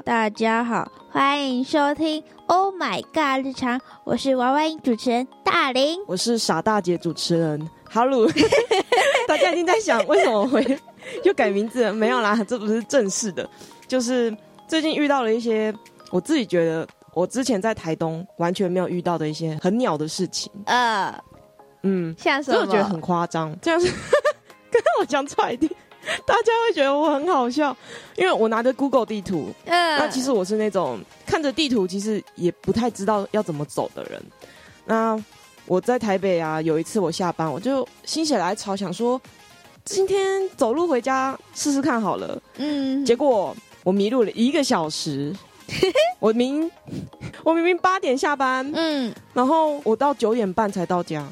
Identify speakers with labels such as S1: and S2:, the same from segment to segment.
S1: Hello，大家好，欢迎收听 Oh My God 日常，我是娃娃音主持人大林，
S2: 我是傻大姐主持人哈鲁。大家一定在想，为什么会又改名字？没有啦，这不是正式的，就是最近遇到了一些我自己觉得我之前在台东完全没有遇到的一些很鸟的事情。呃，
S1: 嗯，像什
S2: 么？我觉得很夸张，这样子 跟我讲出来的。大家会觉得我很好笑，因为我拿着 Google 地图，那其实我是那种看着地图其实也不太知道要怎么走的人。那我在台北啊，有一次我下班，我就心血来潮想说，今天走路回家试试看好了。嗯，结果我迷路了一个小时。我明 我明明八点下班，嗯，然后我到九点半才到家。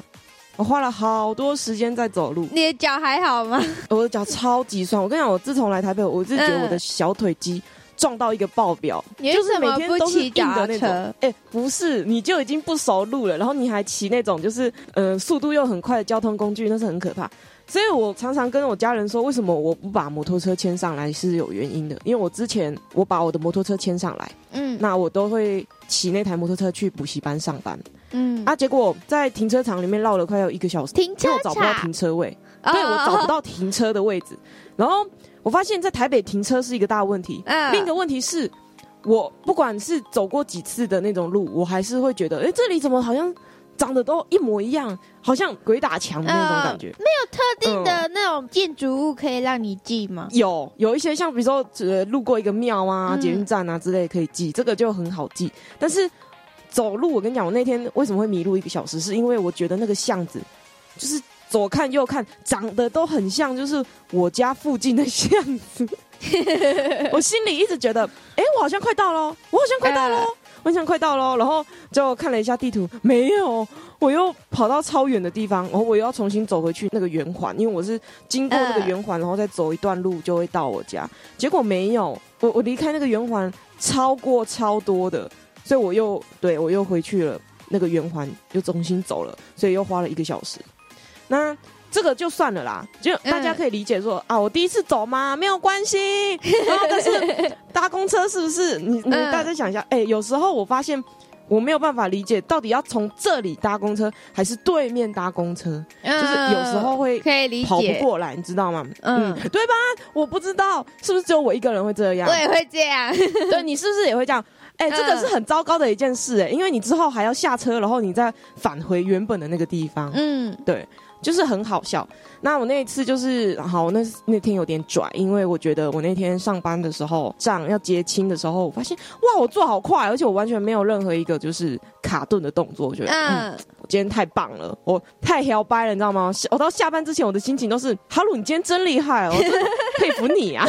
S2: 我花了好多时间在走路。
S1: 你的脚还好吗？
S2: 我的脚超级酸。我跟你讲，我自从来台北，我是觉得我的小腿肌撞到一个爆表，
S1: 就是每天都是硬的那种。
S2: 哎，不是，你就已经不熟路了，然后你还骑那种就是呃速度又很快的交通工具，那是很可怕。所以我常常跟我家人说，为什么我不把摩托车牵上来是有原因的。因为我之前我把我的摩托车牵上来，嗯，那我都会骑那台摩托车去补习班上班。嗯啊，结果在停车场里面绕了快要一个小时，
S1: 停车
S2: 找不到停车位，对我找不到停车的位置。然后我发现，在台北停车是一个大问题。另一个问题是，我不管是走过几次的那种路，我还是会觉得，哎，这里怎么好像长得都一模一样，好像鬼打墙的那种感觉。
S1: 没有特定的那种建筑物可以让你记吗？
S2: 有，有一些像比如说，呃，路过一个庙啊、捷运站啊之类可以记，这个就很好记。但是。走路，我跟你讲，我那天为什么会迷路一个小时，是因为我觉得那个巷子，就是左看右看，长得都很像，就是我家附近的巷子。我心里一直觉得，哎，我好像快到了，我好像快到了，我好像快到了。然后就看了一下地图，没有，我又跑到超远的地方，然后我又要重新走回去那个圆环，因为我是经过那个圆环，然后再走一段路就会到我家。结果没有，我我离开那个圆环超过超多的。所以我又对我又回去了那个圆环，又重新走了，所以又花了一个小时。那这个就算了啦，就大家可以理解说啊，我第一次走嘛，没有关系。然后但是搭公车是不是？你你大家想一下，哎，有时候我发现我没有办法理解，到底要从这里搭公车还是对面搭公车，就是有时候会
S1: 可以理
S2: 解跑不过来，你知道吗？嗯，对吧？我不知道是不是只有我一个人会这样，
S1: 我也会这样。
S2: 对你是不是也会这样？哎，这个是很糟糕的一件事哎，因为你之后还要下车，然后你再返回原本的那个地方。嗯，对，就是很好笑。那我那一次就是好，那那天有点拽，因为我觉得我那天上班的时候，账要结清的时候，我发现哇，我做好快，而且我完全没有任何一个就是卡顿的动作。我觉得，嗯，我今天太棒了，我太摇掰了，你知道吗？我到下班之前，我的心情都是哈鲁，你今天真厉害哦，佩服你啊。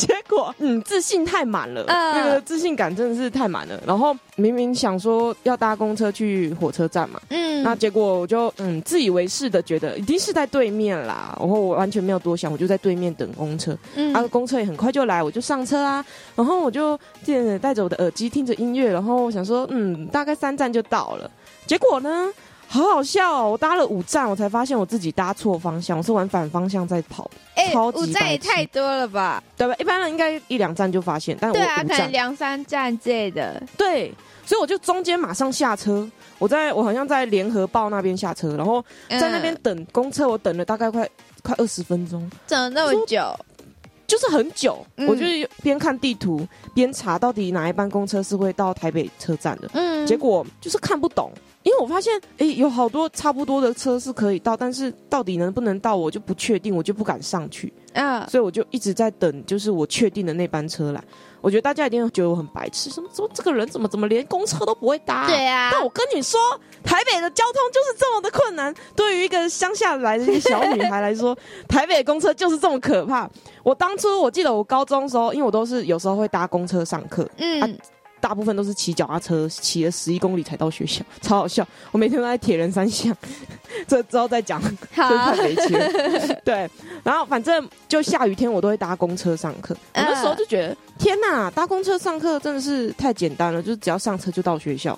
S2: 结果，嗯，自信太满了，那个自信感真的是太满了。然后明明想说要搭公车去火车站嘛，嗯，那结果我就嗯自以为是的觉得一定是在对面啦。然后我完全没有多想，我就在对面等公车，嗯，啊，公车也很快就来，我就上车啊。然后我就着戴着我的耳机听着音乐，然后我想说，嗯，大概三站就到了。结果呢？好好笑哦！我搭了五站，我才发现我自己搭错方向，我是往反方向在跑。哎，
S1: 五站也太多了吧？
S2: 对吧？一般人应该一两站就发现，但我
S1: 可能两三站之类的。
S2: 对，所以我就中间马上下车，我在我好像在联合报那边下车，然后在那边等公车，我等了大概快快二十分钟，
S1: 等了那么久，
S2: 就是很久。我就边看地图边查到底哪一班公车是会到台北车站的，嗯，结果就是看不懂。因为我发现，哎，有好多差不多的车是可以到，但是到底能不能到，我就不确定，我就不敢上去。啊，所以我就一直在等，就是我确定的那班车来。我觉得大家一定觉得我很白痴，什么说这个人怎么怎么连公车都不会搭？
S1: 对啊。
S2: 但我跟你说，台北的交通就是这么的困难。对于一个乡下来的一个小女孩来说，台北公车就是这么可怕。我当初我记得我高中的时候，因为我都是有时候会搭公车上课，嗯。大部分都是骑脚踏车，骑了十一公里才到学校，超好笑。我每天都在铁人三项，这之后再讲，真太没趣。对，然后反正就下雨天我都会搭公车上课。我那时候就觉得，天哪，搭公车上课真的是太简单了，就是只要上车就到学校。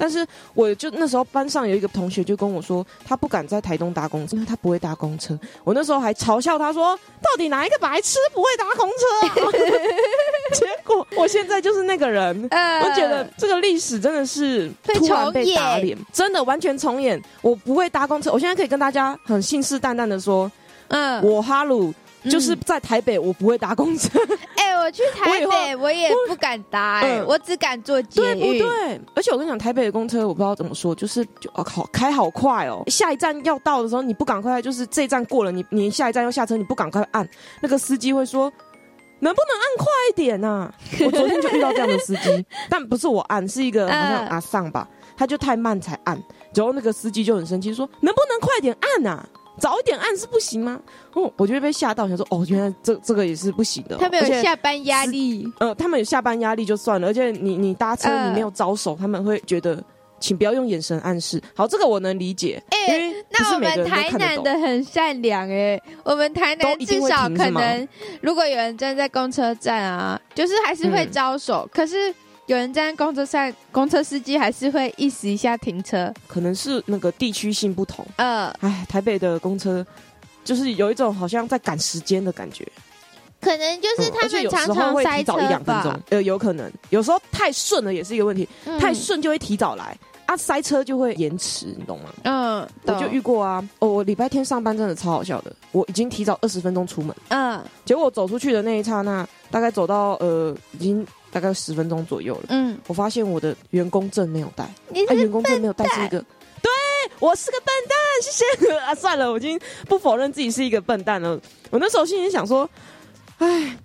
S2: 但是我就那时候班上有一个同学就跟我说，他不敢在台东搭公车，因为他不会搭公车。我那时候还嘲笑他说，到底哪一个白痴不会搭公车啊？结果我现在就是那个人，我觉得这个历史真的是突然被打脸，真的完全重演。我不会搭公车，我现在可以跟大家很信誓旦旦的说，嗯，我哈鲁。就是在台北，我不会搭公车。
S1: 哎，我去台北，我也不敢搭，哎，我只敢坐捷
S2: 运。对不对？而且我跟你讲，台北的公车我不知道怎么说，就是就哦靠，开好快哦。下一站要到的时候，你不赶快，就是这一站过了，你你下一站要下车，你不赶快按，那个司机会说，能不能按快一点呐？我昨天就遇到这样的司机，但不是我按，是一个好像阿尚吧，他就太慢才按，然后那个司机就很生气，说能不能快点按呐？早一点按是不行吗？哦，我就被吓到，想说哦，原来这这个也是不行的。
S1: 他们有下班压力，
S2: 呃，他们有下班压力就算了，而且你你搭车你没有招手，他们会觉得，请不要用眼神暗示。好，这个我能理解。哎，
S1: 那我们台南的很善良哎，我们台南至少可能，如果有人站在公车站啊，就是还是会招手，可是。有人在公车上，公车司机还是会意识一下停车，
S2: 可能是那个地区性不同。呃，哎，台北的公车就是有一种好像在赶时间的感觉，
S1: 可能就是他们常常会
S2: 提早一两分钟，呃，有可能。有时候太顺了也是一个问题，太顺就会提早来。啊，塞车就会延迟，你懂吗？嗯，我就遇过啊，哦，我礼拜天上班真的超好笑的，我已经提早二十分钟出门，嗯，结果走出去的那一刹那，大概走到呃已经。大概十分钟左右了。嗯，我发现我的员工证没有带，
S1: 他
S2: 员工证没有带是一个，对我是个笨蛋，谢谢 啊！算了，我已经不否认自己是一个笨蛋了。我那时候心里想说，哎，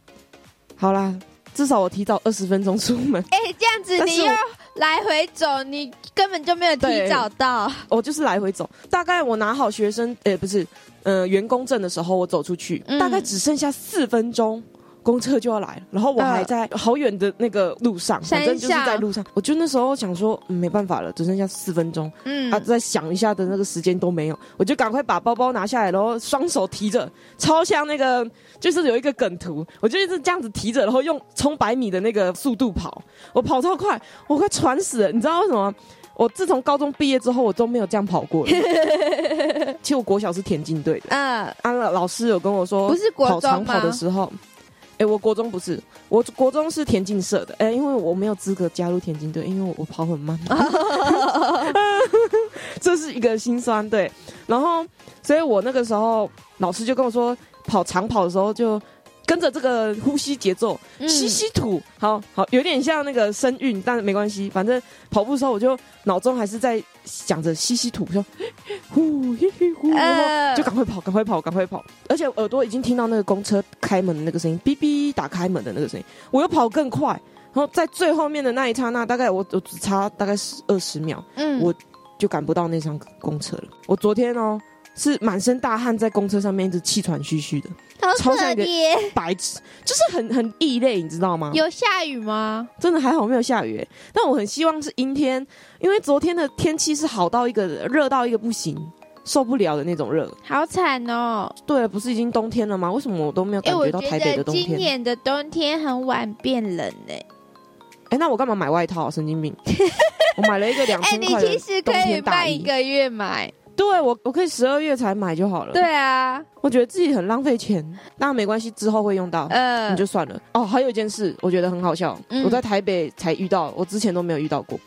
S2: 好啦，至少我提早二十分钟出门。
S1: 哎，这样子你又来回走，你根本就没有提早到。
S2: 我就是来回走，大概我拿好学生，哎，不是，呃，员工证的时候，我走出去，大概只剩下四分钟。公车就要来了，然后我还在好远的那个路上，反正就是在路上。我就那时候想说，没办法了，只剩下四分钟，嗯，啊，再想一下的那个时间都没有，我就赶快把包包拿下来，然后双手提着，超像那个，就是有一个梗图，我就一直这样子提着，然后用冲百米的那个速度跑，我跑超快，我快喘死了。你知道为什么？我自从高中毕业之后，我都没有这样跑过。其实我国小是田径队的，嗯，啊，老师有跟我说，
S1: 不是
S2: 跑长跑的时候。哎，我国中不是，我国中是田径社的。哎，因为我没有资格加入田径队，因为我跑很慢。这是一个心酸，对。然后，所以我那个时候老师就跟我说，跑长跑的时候就。跟着这个呼吸节奏，吸吸吐，好好有点像那个声韵，但是没关系，反正跑步的时候我就脑中还是在想着吸吸吐，说 呼呼呼，就赶快跑，赶快跑，赶快跑，而且耳朵已经听到那个公车开门的那个声音，哔哔打开门的那个声音，我又跑更快，然后在最后面的那一刹那，大概我我只差大概十二十秒，嗯，我就赶不到那趟公车了。我昨天哦。是满身大汗在公车上面一直气喘吁吁的，
S1: 超像一个
S2: 白痴，就是很很异类，你知道吗？
S1: 有下雨吗？
S2: 真的还好没有下雨，但我很希望是阴天，因为昨天的天气是好到一个热到一个不行，受不了的那种热，
S1: 好惨哦。
S2: 对，不是已经冬天了吗？为什么我都没有感觉到台北的冬天？
S1: 今年的冬天很晚变冷呢。
S2: 哎，那我干嘛买外套？神经病！我买了一个两千 块的冬天大衣，
S1: 一个月买。
S2: 对我，我可以十二月才买就好了。
S1: 对啊，
S2: 我觉得自己很浪费钱，那没关系，之后会用到，嗯，你就算了。哦，还有一件事，我觉得很好笑，我在台北才遇到，我之前都没有遇到过，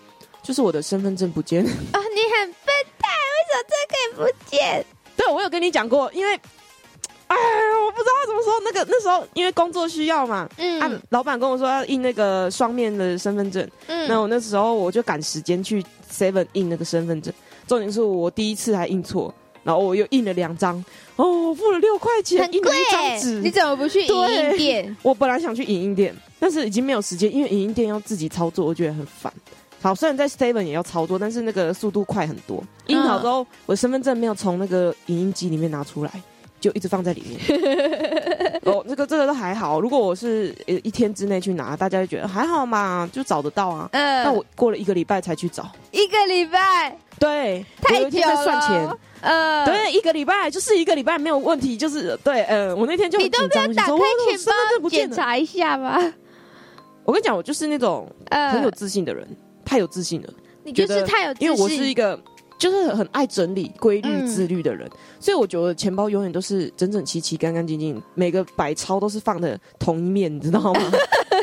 S2: 就是我的身份证不见。啊，
S1: 你很笨蛋，为什么这可以不见？
S2: 对，我有跟你讲过，因为，哎，我不知道怎么说，那个那时候因为工作需要嘛，嗯，啊老板跟我说要印那个双面的身份证，嗯，那我那时候我就赶时间去 Seven 印那个身份证。重点是我第一次还印错，然后我又印了两张，哦，付了六块钱，印了一张纸。
S1: 你怎么不去影印店？
S2: 我本来想去影印店，但是已经没有时间，因为影印店要自己操作，我觉得很烦。好，虽然在 Seven 也要操作，但是那个速度快很多。印好之后，我身份证没有从那个影印机里面拿出来。就一直放在里面。哦，这个这个都还好。如果我是一天之内去拿，大家就觉得还好嘛，就找得到啊。嗯。那我过了一个礼拜才去找。
S1: 一个礼拜。
S2: 对。
S1: 太久了。
S2: 算钱。呃。对，一个礼拜就是一个礼拜没有问题，就是对，嗯，我那天就很紧张，
S1: 打开钱包检查一下吧。
S2: 我跟你讲，我就是那种很有自信的人，太有自信了。你觉得
S1: 太有自信，
S2: 因为我是一个就是很爱整理、规律、自律的人，所以我觉得钱包永远都是整整齐齐、干干净净，每个百钞都是放的同一面，你知道吗？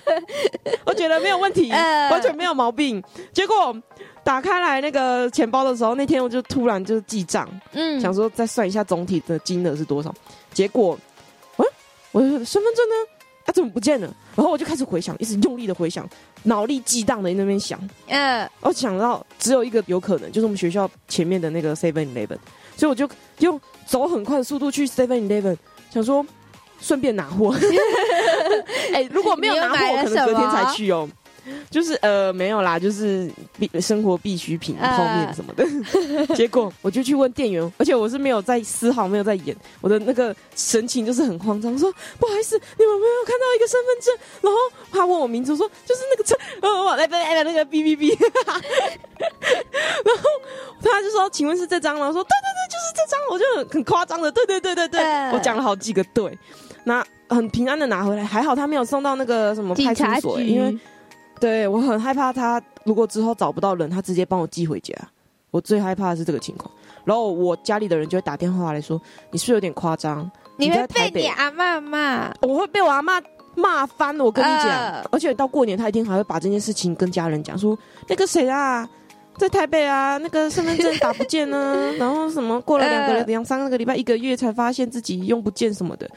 S2: 我觉得没有问题，完全没有毛病。结果打开来那个钱包的时候，那天我就突然就记账，嗯，想说再算一下总体的金额是多少。结果，嗯，我的身份证呢？它怎么不见了？然后我就开始回想，一直用力的回想，脑力激荡的在那边想，嗯，我想到只有一个有可能，就是我们学校前面的那个 Seven Eleven，所以我就用走很快的速度去 Seven Eleven，想说。顺便拿货，哎，如果没有拿货，我可能隔天才去哦。就是呃没有啦，就是必生活必需品泡面什么的。结果我就去问店员，而且我是没有在丝毫没有在演，我的那个神情就是很慌张，说不好意思，你们没有看到一个身份证？然后他问我名字，说就是那个车，呃，来来来那个 B B B。然后他就说，请问是这张吗？我说对对对，就是这张。我就很夸张的，对对对对对，我讲了好几个对。那很平安的拿回来，还好他没有送到那个什么派出所，因为对我很害怕他如果之后找不到人，他直接帮我寄回家。我最害怕的是这个情况。然后我家里的人就会打电话来说：“你是不是有点夸张？”
S1: 你会被你阿妈骂，
S2: 我会被我阿妈骂翻。我跟你讲，而且到过年他一定还会把这件事情跟家人讲，说那个谁啊，在台北啊，那个身份证打不见呢，然后什么过了两个两三个礼拜一个月才发现自己用不见什么的。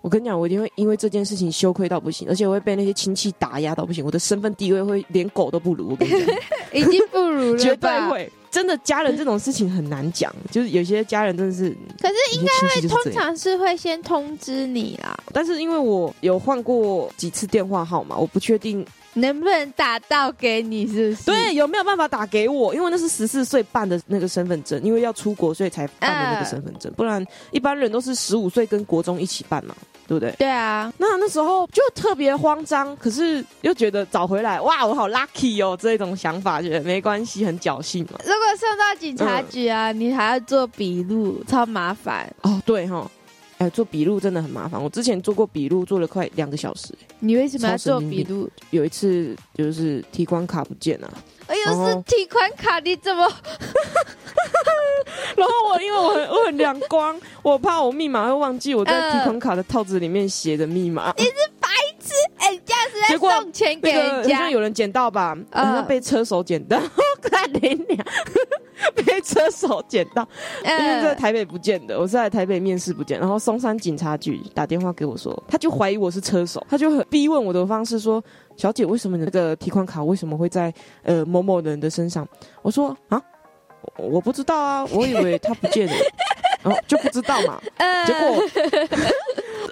S2: 我跟你讲，我一定会因为这件事情羞愧到不行，而且我会被那些亲戚打压到不行。我的身份地位会连狗都不如。我跟你讲，
S1: 已经不如了，
S2: 绝对会。真的，家人这种事情很难讲，就是有些家人真的是。
S1: 可是应该会通常是会先通知你啦。
S2: 但是因为我有换过几次电话号码，我不确定
S1: 能不能打到给你，是不是？
S2: 对，有没有办法打给我？因为那是十四岁办的那个身份证，因为要出国所以才办的那个身份证，不然一般人都是十五岁跟国中一起办嘛。对不对？
S1: 对啊，
S2: 那那时候就特别慌张，可是又觉得找回来，哇，我好 lucky 哦，这种想法觉得没关系，很侥幸嘛。
S1: 如果送到警察局啊，你还要做笔录，超麻烦
S2: 哦。对哈，哎，做笔录真的很麻烦。我之前做过笔录，做了快两个小时。
S1: 你为什么要做笔录？
S2: 有一次就是提款卡不见了。
S1: 哎呦，是提款卡，你怎么？
S2: 然后我因为我很我很亮光，我怕我密码会忘记我在提款卡的套子里面写的密码。
S1: 你是白痴，哎，这样子在送钱给人家，
S2: 好像有人捡到吧？好像被车手捡到，看你俩 被车手捡到，因为在台北不见的，我是在台北面试不见，然后松山警察局打电话给我说，他就怀疑我是车手，他就很逼问我的方式说。小姐，为什么你那个提款卡为什么会在呃某某人的身上？我说啊，我不知道啊，我以为他不见了，然后就不知道嘛。结果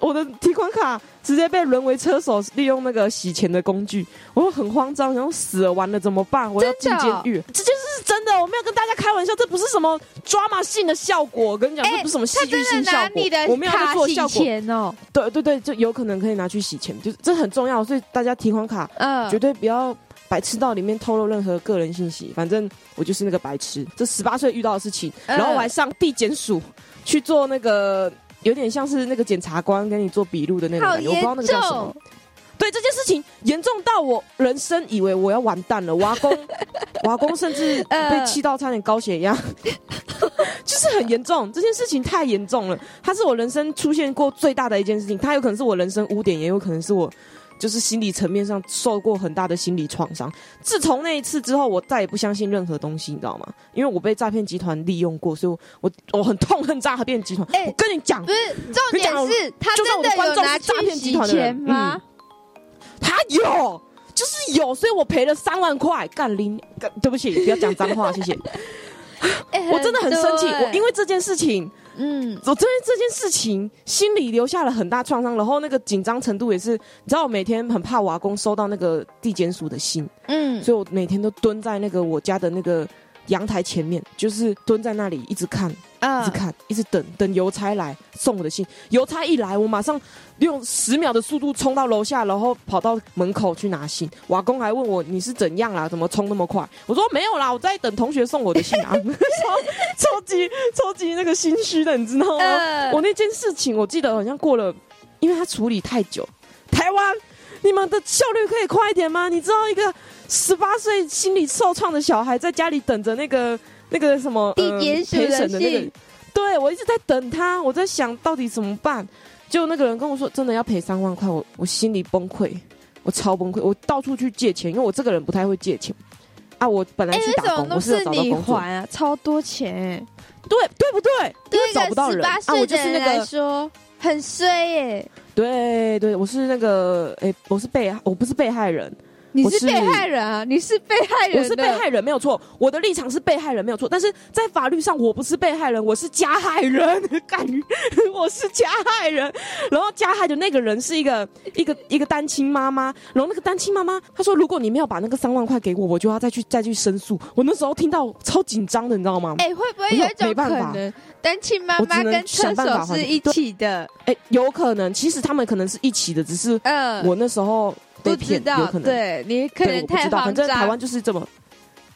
S2: 我的提款卡直接被沦为车手利用那个洗钱的工具，我很慌张，然后死了完了怎么办？我要进监狱。这件事是真的，我没有跟大家开玩笑，这不是什么抓马性的效果。我跟你讲，这不是什么戏剧性效果。我没有在做效果哦。对对对，就有可能可以拿去洗钱，就是这很重要，所以大家提款卡嗯绝对不要白痴到里面透露任何个人信息。反正我就是那个白痴，这十八岁遇到的事情，然后我还上地检署去做那个。有点像是那个检察官跟你做笔录的那种感觉，我不知道那个叫什么。对这件事情严重到我人生以为我要完蛋了，瓦工，瓦工甚至被气到差点高血压，就是很严重。这件事情太严重了，它是我人生出现过最大的一件事情，它有可能是我人生污点，也有可能是我。就是心理层面上受过很大的心理创伤。自从那一次之后，我再也不相信任何东西，你知道吗？因为我被诈骗集团利用过，所以我我很痛恨诈骗集团。我跟你讲，
S1: 不是重点是，他真的有拿诈骗集团的钱吗？
S2: 他有，就是有，所以我赔了三万块。干林，对不起，不要讲脏话，谢谢。我真的很生气，我因为这件事情。嗯，我对这件事情心里留下了很大创伤，然后那个紧张程度也是，你知道，我每天很怕瓦工收到那个地检署的信，嗯，所以我每天都蹲在那个我家的那个阳台前面，就是蹲在那里一直看。一直看，一直等，等邮差来送我的信。邮差一来，我马上用十秒的速度冲到楼下，然后跑到门口去拿信。瓦工还问我你是怎样啦？怎么冲那么快？我说没有啦，我在等同学送我的信啊。超超级超级那个心虚的，你知道吗？我那件事情我记得好像过了，因为他处理太久。台湾，你们的效率可以快一点吗？你知道一个十八岁心理受创的小孩在家里等着那个那个什么
S1: 地点陪审的那个，
S2: 对我一直在等他，我在想到底怎么办。就那个人跟我说，真的要赔三万块，我我心里崩溃，我超崩溃，我到处去借钱，因为我这个人不太会借钱啊。我本来去打工，我是找到工作
S1: 啊，超多钱，
S2: 对对不对？对找不到人啊，我就是那个
S1: 说很衰耶。
S2: 对对，我是那个，哎，我是被，我不是被害人。
S1: 你是被害人啊！你是被害人，
S2: 我是被害人，没有错。我的立场是被害人，没有错。但是在法律上，我不是被害人，我是加害人。干，我是加害人。然后加害的那个人是一个 一个一个单亲妈妈。然后那个单亲妈妈她说：“如果你没有把那个三万块给我，我就要再去再去申诉。”我那时候听到超紧张的，你知道吗？
S1: 哎，会不会有一种可能，单亲妈妈跟车手是一起的？
S2: 哎，有可能。其实他们可能是一起的，只是我那时候。
S1: 不知道，对你可能太
S2: 反正台湾就是这么，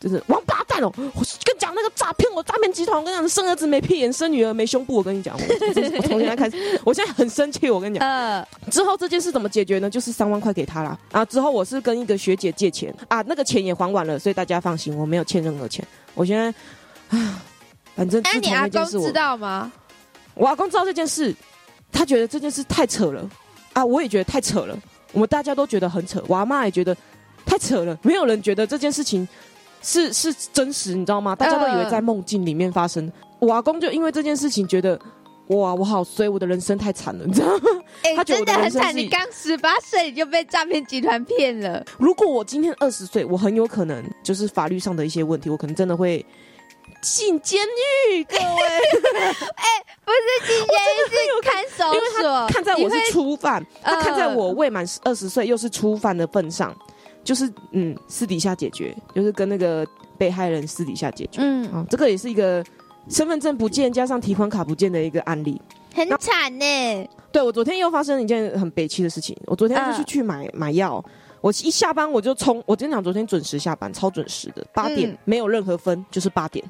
S2: 就是王八蛋哦！我跟你讲那个诈骗，我诈骗集团，我跟你讲，生儿子没屁眼，生女儿没胸部。我跟你讲，我 从现在开始，我现在很生气。我跟你讲，之后这件事怎么解决呢？就是三万块给他啦。啊，之后我是跟一个学姐借钱啊，那个钱也还完了，所以大家放心，我没有欠任何钱。我现在啊，反正
S1: 那你阿公知道吗？
S2: 我阿公知道这件事，他觉得这件事太扯了啊，我也觉得太扯了。我们大家都觉得很扯，我阿妈也觉得太扯了，没有人觉得这件事情是是真实，你知道吗？大家都以为在梦境里面发生。我阿公就因为这件事情觉得，哇，我好衰，我的人生太惨了，你知道吗？
S1: 他真的很惨，你刚十八岁你就被诈骗集团骗了。
S2: 如果我今天二十岁，我很有可能就是法律上的一些问题，我可能真的会。进监狱，各位，哎，
S1: 不是进监狱，是看守所。
S2: 看在我是初犯，他看在我未满二十岁又是初犯的份上，就是嗯，私底下解决，就是跟那个被害人私底下解决。嗯，啊，这个也是一个身份证不见加上提款卡不见的一个案例，
S1: 很惨呢。
S2: 对我昨天又发生了一件很悲戚的事情，我昨天就是去买买药。我一下班我就冲，我跟你讲，昨天准时下班，超准时的，八点没有任何分，就是八点，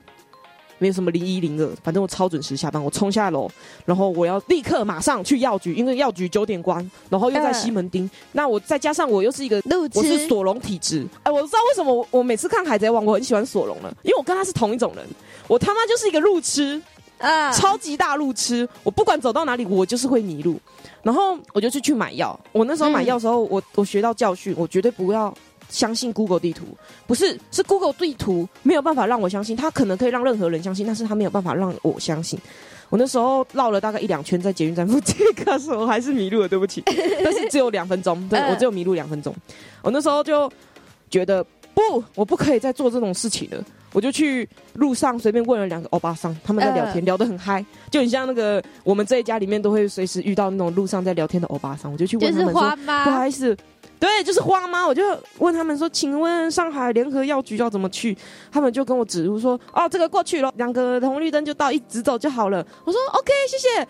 S2: 没有什么零一零二，反正我超准时下班，我冲下楼，然后我要立刻马上去药局，因为药局九点关，然后又在西门町，那我再加上我又是一个我是索隆体质，哎，我知道为什么我我每次看海贼王我很喜欢索隆了，因为我跟他是同一种人，我他妈就是一个路痴。啊！超级大路痴，我不管走到哪里，我就是会迷路。然后我就去去买药。我那时候买药的时候，我我学到教训，我绝对不要相信 Google 地图。不是，是 Google 地图没有办法让我相信，它可能可以让任何人相信，但是它没有办法让我相信。我那时候绕了大概一两圈在捷运站附近，可是我还是迷路了，对不起。但是只有两分钟，对我只有迷路两分钟。我那时候就觉得不，我不可以再做这种事情了。我就去路上随便问了两个欧巴桑，他们在聊天，聊得很嗨，就很像那个我们这一家里面都会随时遇到那种路上在聊天的欧巴桑。我就去问他们说：“不好意思，对，就是花妈。”我就问他们说：“请问上海联合药局要怎么去？”他们就跟我指路说：“哦，这个过去了，两个红绿灯就到，一直走就好了。”我说：“OK，谢谢。”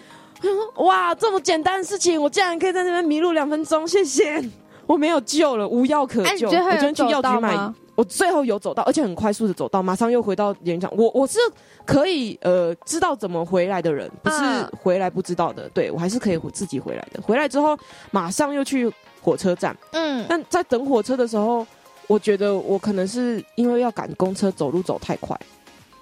S2: 哇，这么简单的事情，我竟然可以在那边迷路两分钟，谢谢。我没有救了，无药可救。我
S1: 昨天去药局买。
S2: 我最后有走到，而且很快速的走到，马上又回到演讲。我我是可以呃知道怎么回来的人，不是回来不知道的。对我还是可以自己回来的。回来之后马上又去火车站。嗯，但在等火车的时候，我觉得我可能是因为要赶公车，走路走太快。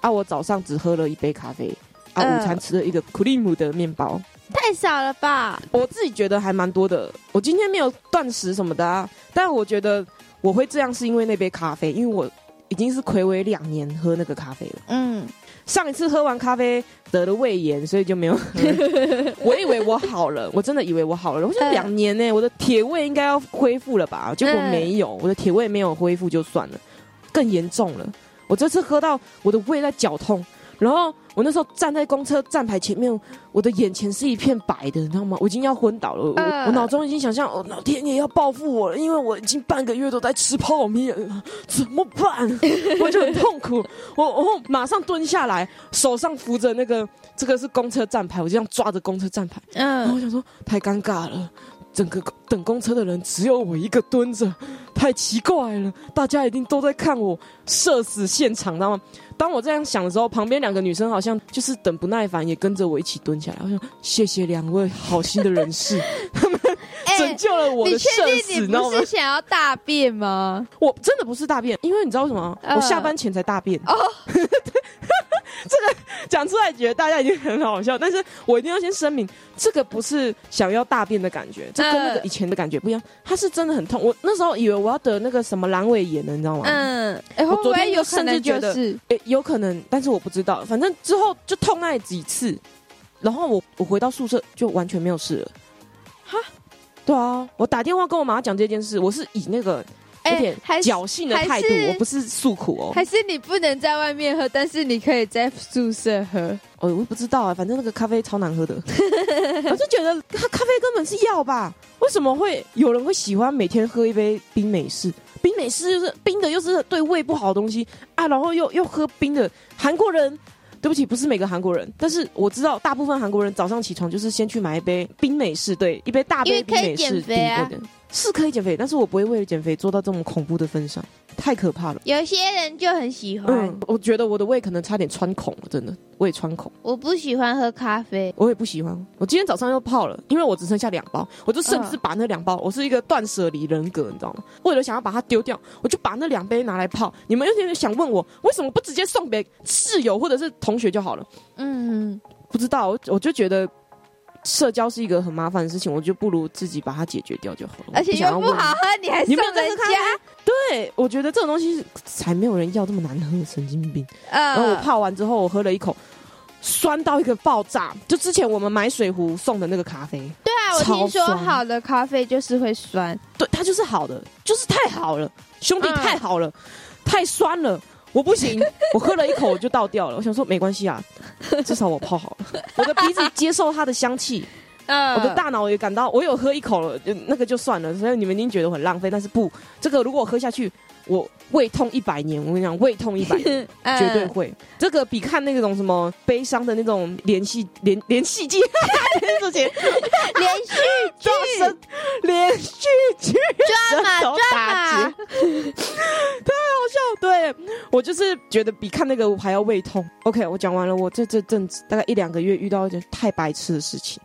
S2: 啊，我早上只喝了一杯咖啡，啊，午餐吃了一个 cream 的面包，
S1: 太少了吧？
S2: 我自己觉得还蛮多的。我今天没有断食什么的啊，但我觉得。我会这样是因为那杯咖啡，因为我已经是暌违两年喝那个咖啡了。嗯，上一次喝完咖啡得了胃炎，所以就没有喝。我以为我好了，我真的以为我好了。我想两年呢，我的铁胃应该要恢复了吧？结果没有，我的铁胃没有恢复就算了，更严重了。我这次喝到我的胃在绞痛。然后我那时候站在公车站牌前面，我的眼前是一片白的，你知道吗？我已经要昏倒了。我我脑中已经想象，哦，老天爷要报复我了，因为我已经半个月都在吃泡面了，怎么办？我就很痛苦。我我马上蹲下来，手上扶着那个这个是公车站牌，我就这样抓着公车站牌。嗯，我想说太尴尬了。整个等公车的人只有我一个蹲着，太奇怪了。大家一定都在看我社死现场，知道吗？当我这样想的时候，旁边两个女生好像就是等不耐烦，也跟着我一起蹲下来。我想谢谢两位好心的人士，他们 拯救了我的社死，
S1: 你不是想要大便吗？
S2: 我真的不是大便，因为你知道为什么？我下班前才大便。哦，这个讲出来觉得大家已经很好笑，但是我一定要先声明，这个不是想要大便的感觉，这跟那个以前的感觉不一样。它是真的很痛，我那时候以为我要得那个什么阑尾炎了，你知道吗？嗯，我昨天有甚至觉得，诶，有可能，但是我不知道。反正之后就痛那几次，然后我我回到宿舍就完全没有事了。哈，对啊，我打电话跟我妈讲这件事，我是以那个有点侥幸的态度，我不是诉苦哦。
S1: 还是你不能在外面喝，但是你可以在宿舍喝。
S2: 哦，我不知道啊，反正那个咖啡超难喝的，我就觉得咖咖啡根本是药吧？为什么会有人会喜欢每天喝一杯冰美式？冰美式就是冰的，又是对胃不好的东西啊，然后又又喝冰的，韩国人。对不起，不是每个韩国人，但是我知道大部分韩国人早上起床就是先去买一杯冰美式，对，一杯大杯冰美式，是可以减肥，但是我不会为了减肥做到这么恐怖的份上。太可怕了，
S1: 有些人就很喜欢。嗯，
S2: 我觉得我的胃可能差点穿孔了，真的胃穿孔。
S1: 我不喜欢喝咖啡，
S2: 我也不喜欢。我今天早上又泡了，因为我只剩下两包，我就甚至把那两包，我是一个断舍离人格，你知道吗？为了想要把它丢掉，我就把那两杯拿来泡。你们有点想问我，为什么不直接送给室友或者是同学就好了？嗯，不知道，我我就觉得。社交是一个很麻烦的事情，我就不如自己把它解决掉就好了。
S1: 而且又不好喝，你还送人家？
S2: 对，我觉得这种东西才没有人要这么难喝，神经病。然后我泡完之后，我喝了一口，酸到一个爆炸。就之前我们买水壶送的那个咖啡，
S1: 对啊，我听说好的咖啡就是会酸，
S2: 对，它就是好的，就是太好了，兄弟太好了，太酸了。我不行，我喝了一口就倒掉了。我想说没关系啊，至少我泡好了。我的鼻子接受它的香气，我的大脑也感到我有喝一口了，就那个就算了。所以你们一定觉得很浪费，但是不，这个如果我喝下去。我胃痛一百年，我跟你讲，胃痛一百年 绝对会。这个比看那种什么悲伤的那种连续连连续剧，
S1: 连续剧，连续剧，
S2: 连续剧，
S1: 抓马抓马，
S2: 太好笑。对我就是觉得比看那个还要胃痛。OK，我讲完了。我这这阵子大概一两个月遇到一件太白痴的事情。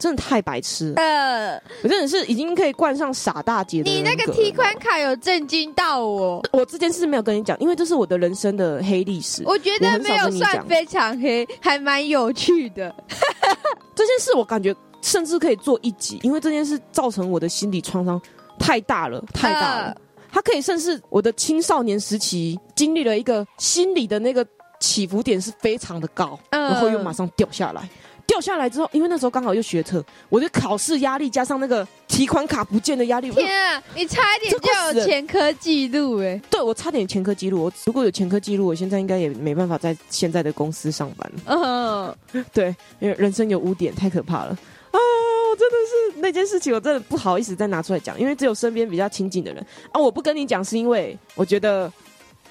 S2: 真的太白痴了，呃，我真的是已经可以冠上傻大姐的。
S1: 你那个提款卡有震惊到我，
S2: 我这件事没有跟你讲，因为这是我的人生的黑历史。
S1: 我觉得没有算非常黑，还蛮有趣的。
S2: 这件事我感觉甚至可以做一集，因为这件事造成我的心理创伤太大了，太大了。它可以甚至我的青少年时期经历了一个心理的那个起伏点是非常的高，然后又马上掉下来。掉下来之后，因为那时候刚好又学车，我的考试压力加上那个提款卡不见的压力，
S1: 天啊！你差一点就有前科记录哎！
S2: 对，我差点前科记录。我如果有前科记录，我现在应该也没办法在现在的公司上班了。嗯，对，因为人生有污点，太可怕了啊！我真的是那件事情，我真的不好意思再拿出来讲，因为只有身边比较亲近的人啊，我不跟你讲，是因为我觉得。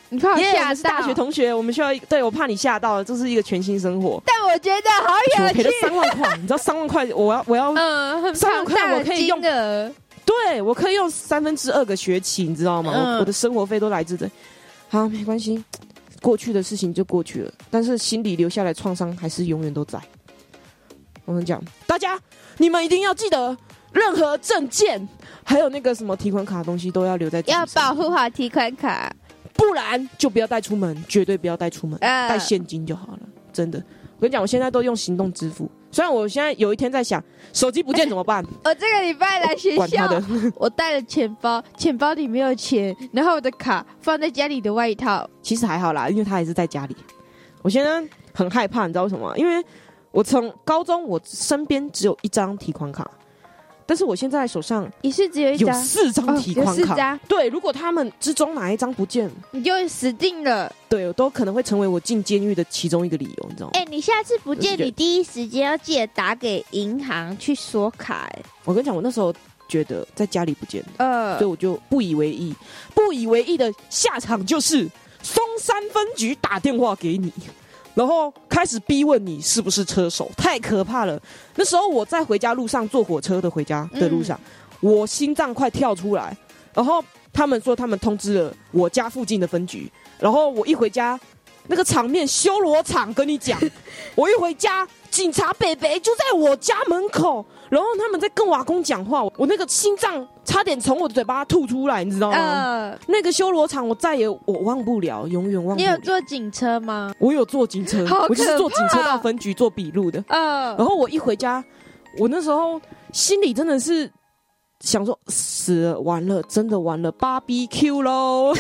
S1: 你怕吓
S2: 到大学同学，我们需要对我怕你吓到了，这是一个全新生活。
S1: 但我觉得好有趣。
S2: 赔了三万块，你知道三万块，我要我要嗯，三万块我可以用
S1: 的，
S2: 对我可以用三分之二个学期，你知道吗？我我的生活费都来自这。好，没关系，过去的事情就过去了，但是心里留下来创伤还是永远都在。我跟你讲，大家你们一定要记得，任何证件还有那个什么提款卡的东西都要留在，
S1: 要保护好提款卡。
S2: 不然就不要带出门，绝对不要带出门，带现金就好了。真的，我跟你讲，我现在都用行动支付。虽然我现在有一天在想，手机不见怎么办？
S1: 我这个礼拜来学校，我带了钱包，钱包里没有钱，然后我的卡放在家里的外套。
S2: 其实还好啦，因为他还是在家里。我现在很害怕，你知道为什么？因为我从高中，我身边只有一张提款卡。但是我现在手上
S1: 也是只有一张，
S2: 有四张提款卡。对，如果他们之中哪一张不见，
S1: 你就死定了。
S2: 对，都可能会成为我进监狱的其中一个理由，你知道吗？
S1: 哎，你下次不见，你第一时间要记得打给银行去锁卡。哎，
S2: 我跟你讲，我那时候觉得在家里不见，呃，所以我就不以为意。不以为意的下场就是松山分局打电话给你。然后开始逼问你是不是车手，太可怕了。那时候我在回家路上坐火车的回家的路上，我心脏快跳出来。然后他们说他们通知了我家附近的分局。然后我一回家，那个场面修罗场，跟你讲，我一回家，警察北北就在我家门口。然后他们在跟瓦工讲话，我那个心脏差点从我的嘴巴吐出来，你知道吗？那个修罗场我再也我忘不了，永远忘不了。
S1: 你有坐警车吗？
S2: 我有坐警车，我就是坐警车到分局做笔录的。嗯，然后我一回家，我那时候心里真的是想说死了，完了，真的完了，芭比 Q 喽。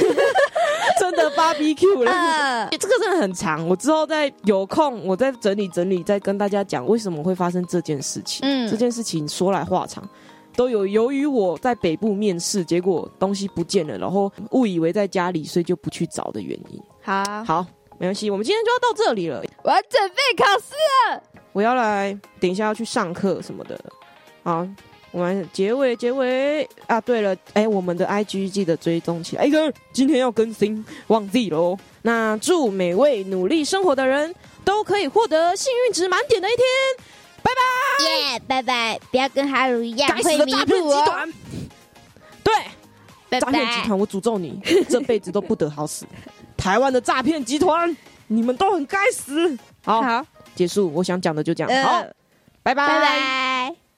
S2: 真的 barbecue 了，这个真的很长。我之后再有空，我再整理整理，再跟大家讲为什么会发生这件事情。嗯，这件事情说来话长，都有由于我在北部面试，结果东西不见了，然后误以为在家里，所以就不去找的原因。
S1: 好，
S2: 好，没关系，我们今天就要到这里了。
S1: 我要准备考试了，
S2: 我要来，等一下要去上课什么的。好。我们结尾结尾啊！对了，哎，我们的 IG 记得追踪起来。哎哥，今天要更新，忘记喽。那祝每位努力生活的人都可以获得幸运值满点的一天。拜拜，
S1: 耶，拜拜！不要跟哈鲁一样会迷路
S2: 哦。对，诈骗集团，我诅咒你 这辈子都不得好死。台湾的诈骗集团，你们都很该死。好，
S1: 好，
S2: 结束。我想讲的就讲好，拜拜，
S1: 拜拜。